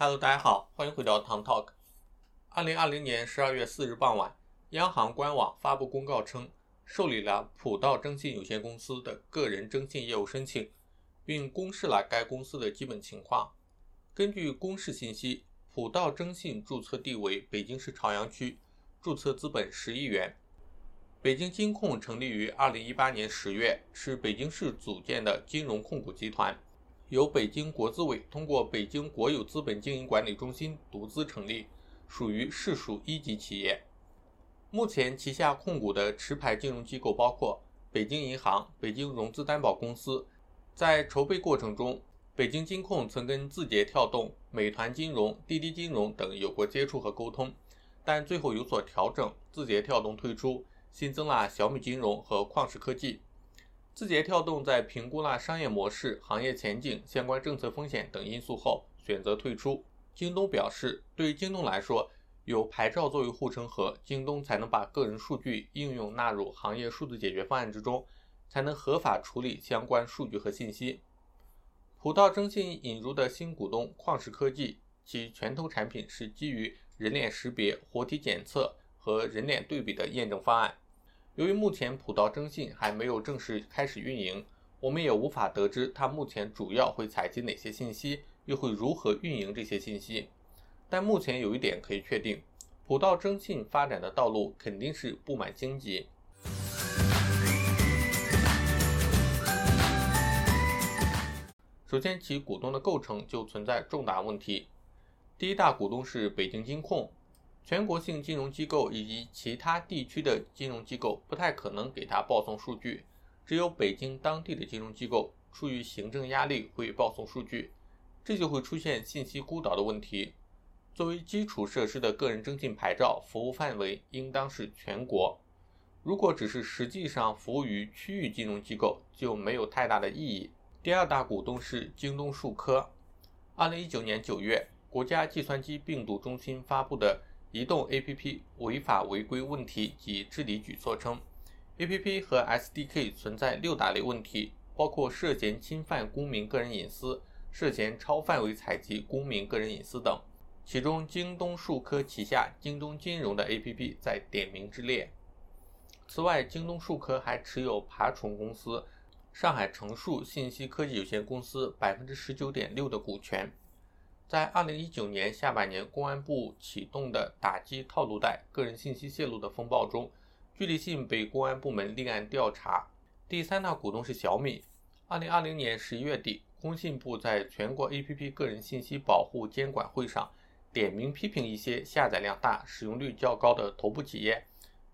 Hello，大家好，欢迎回到 Tom Talk。二零二零年十二月四日傍晚，央行官网发布公告称，受理了普道征信有限公司的个人征信业务申请，并公示了该公司的基本情况。根据公示信息，普道征信注册地为北京市朝阳区，注册资本十亿元。北京金控成立于二零一八年十月，是北京市组建的金融控股集团。由北京国资委通过北京国有资本经营管理中心独资成立，属于市属一级企业。目前旗下控股的持牌金融机构包括北京银行、北京融资担保公司。在筹备过程中，北京金控曾跟字节跳动、美团金融、滴滴金融等有过接触和沟通，但最后有所调整，字节跳动退出，新增了小米金融和旷视科技。字节跳动在评估了商业模式、行业前景、相关政策风险等因素后，选择退出。京东表示，对于京东来说，有牌照作为护城河，京东才能把个人数据应用纳入行业数字解决方案之中，才能合法处理相关数据和信息。普道征信引入的新股东旷视科技，其拳头产品是基于人脸识别、活体检测和人脸对比的验证方案。由于目前普道征信还没有正式开始运营，我们也无法得知它目前主要会采集哪些信息，又会如何运营这些信息。但目前有一点可以确定，普道征信发展的道路肯定是布满荆棘。首先，其股东的构成就存在重大问题。第一大股东是北京金控。全国性金融机构以及其他地区的金融机构不太可能给他报送数据，只有北京当地的金融机构出于行政压力会报送数据，这就会出现信息孤岛的问题。作为基础设施的个人征信牌照服务范围应当是全国，如果只是实际上服务于区域金融机构就没有太大的意义。第二大股东是京东数科。二零一九年九月，国家计算机病毒中心发布的。移动 APP 违法违规问题及治理举措称，APP 和 SDK 存在六大类问题，包括涉嫌侵犯公民个人隐私、涉嫌超范围采集公民个人隐私等。其中，京东数科旗下京东金融的 APP 在点名之列。此外，京东数科还持有爬虫公司上海成数信息科技有限公司百分之十九点六的股权。在二零一九年下半年，公安部启动的打击套路贷、个人信息泄露的风暴中，聚力信被公安部门立案调查。第三大股东是小米。二零二零年十一月底，工信部在全国 APP 个人信息保护监管会上，点名批评一些下载量大、使用率较高的头部企业，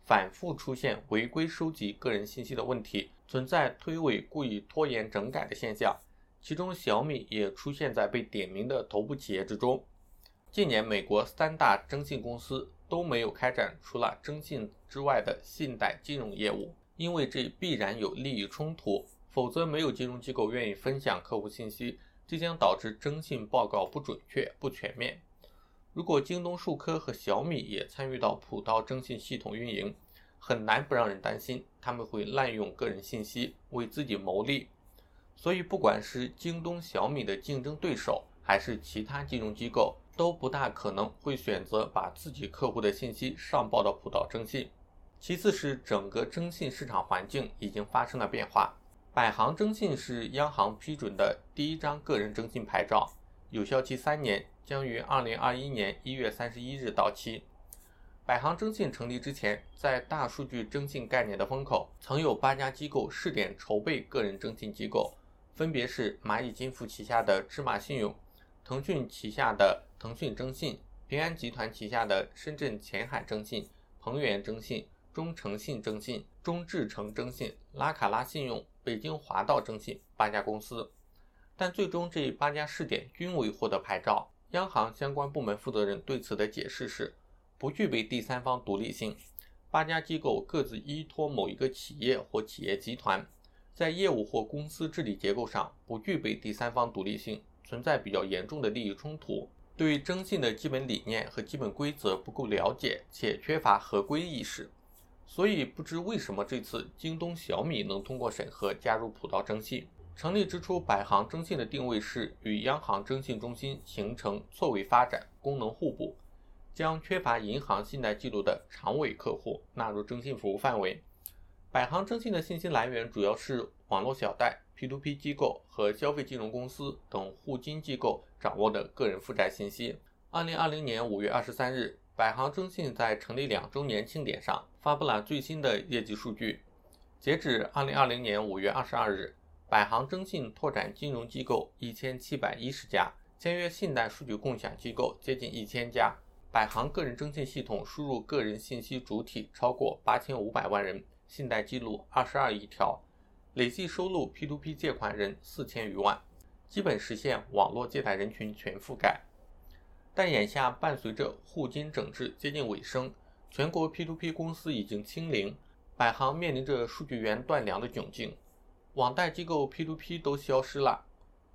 反复出现违规收集个人信息的问题，存在推诿、故意拖延整改的现象。其中，小米也出现在被点名的头部企业之中。近年，美国三大征信公司都没有开展除了征信之外的信贷金融业务，因为这必然有利益冲突，否则没有金融机构愿意分享客户信息，这将导致征信报告不准确、不全面。如果京东数科和小米也参与到普道征信系统运营，很难不让人担心他们会滥用个人信息为自己谋利。所以，不管是京东、小米的竞争对手，还是其他金融机构，都不大可能会选择把自己客户的信息上报到普道征信。其次是整个征信市场环境已经发生了变化。百行征信是央行批准的第一张个人征信牌照，有效期三年，将于二零二一年一月三十一日到期。百行征信成立之前，在大数据征信概念的风口，曾有八家机构试点筹备个人征信机构。分别是蚂蚁金服旗下的芝麻信用、腾讯旗下的腾讯征信、平安集团旗下的深圳前海征信、鹏源征信、中诚信征信、中智诚征信、拉卡拉信用、北京华道征信八家公司，但最终这八家试点均未获得牌照。央行相关部门负责人对此的解释是，不具备第三方独立性，八家机构各自依托某一个企业或企业集团。在业务或公司治理结构上不具备第三方独立性，存在比较严重的利益冲突，对征信的基本理念和基本规则不够了解，且缺乏合规意识。所以不知为什么这次京东、小米能通过审核加入普道征信，成立之初，百行征信的定位是与央行征信中心形成错位发展，功能互补，将缺乏银行信贷记录的长尾客户纳入征信服务范围。百行征信的信息来源主要是网络小贷、P2P 机构和消费金融公司等互金机构掌握的个人负债信息。二零二零年五月二十三日，百行征信在成立两周年庆典上发布了最新的业绩数据。截止二零二零年五月二十二日，百行征信拓展金融机构一千七百一十家，签约信贷数据共享机构接近一千家。百行个人征信系统输入个人信息主体超过八千五百万人，信贷记录二十二亿条，累计收录 P2P 借款人四千余万，基本实现网络借贷人群全覆盖。但眼下伴随着互金整治接近尾声，全国 P2P 公司已经清零，百行面临着数据源断粮的窘境，网贷机构 P2P 都消失了，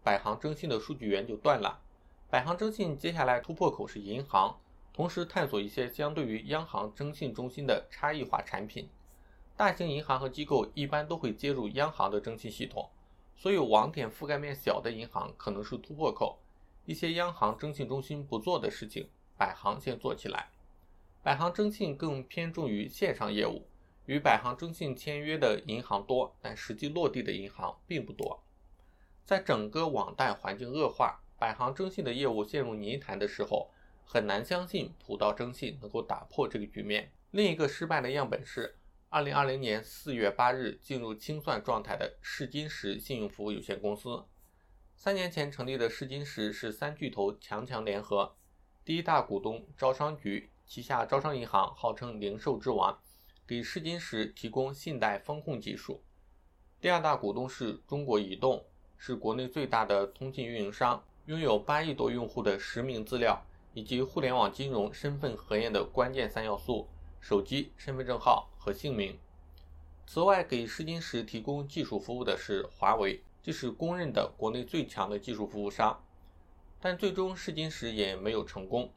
百行征信的数据源就断了。百行征信接下来突破口是银行，同时探索一些相对于央行征信中心的差异化产品。大型银行和机构一般都会接入央行的征信系统，所以网点覆盖面小的银行可能是突破口。一些央行征信中心不做的事情，百行先做起来。百行征信更偏重于线上业务，与百行征信签约的银行多，但实际落地的银行并不多。在整个网贷环境恶化，百行征信的业务陷入泥潭的时候，很难相信普道征信能够打破这个局面。另一个失败的样本是，二零二零年四月八日进入清算状态的试金石信用服务有限公司。三年前成立的试金石是三巨头强强联合，第一大股东招商局旗下招商银行号称零售之王，给试金石提供信贷风控技术。第二大股东是中国移动，是国内最大的通信运营商，拥有八亿多用户的实名资料以及互联网金融身份核验的关键三要素：手机、身份证号和姓名。此外，给试金石提供技术服务的是华为。这是公认的国内最强的技术服务商，但最终试金石也没有成功。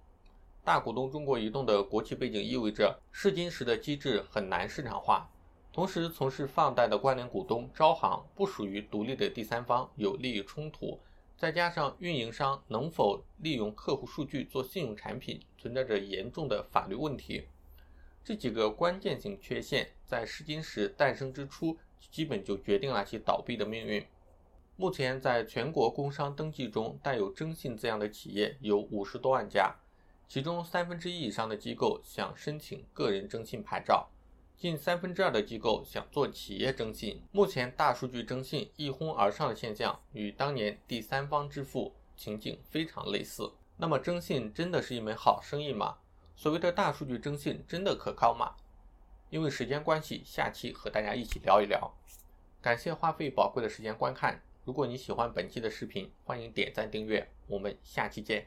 大股东中国移动的国企背景意味着试金石的机制很难市场化，同时从事放贷的关联股东招行不属于独立的第三方，有利益冲突，再加上运营商能否利用客户数据做信用产品，存在着严重的法律问题。这几个关键性缺陷在试金石诞生之初，基本就决定了其倒闭的命运。目前，在全国工商登记中带有“征信”字样的企业有五十多万家，其中三分之一以上的机构想申请个人征信牌照，近三分之二的机构想做企业征信。目前，大数据征信一哄而上的现象与当年第三方支付情景非常类似。那么，征信真的是一门好生意吗？所谓的大数据征信真的可靠吗？因为时间关系，下期和大家一起聊一聊。感谢花费宝贵的时间观看。如果你喜欢本期的视频，欢迎点赞订阅，我们下期见。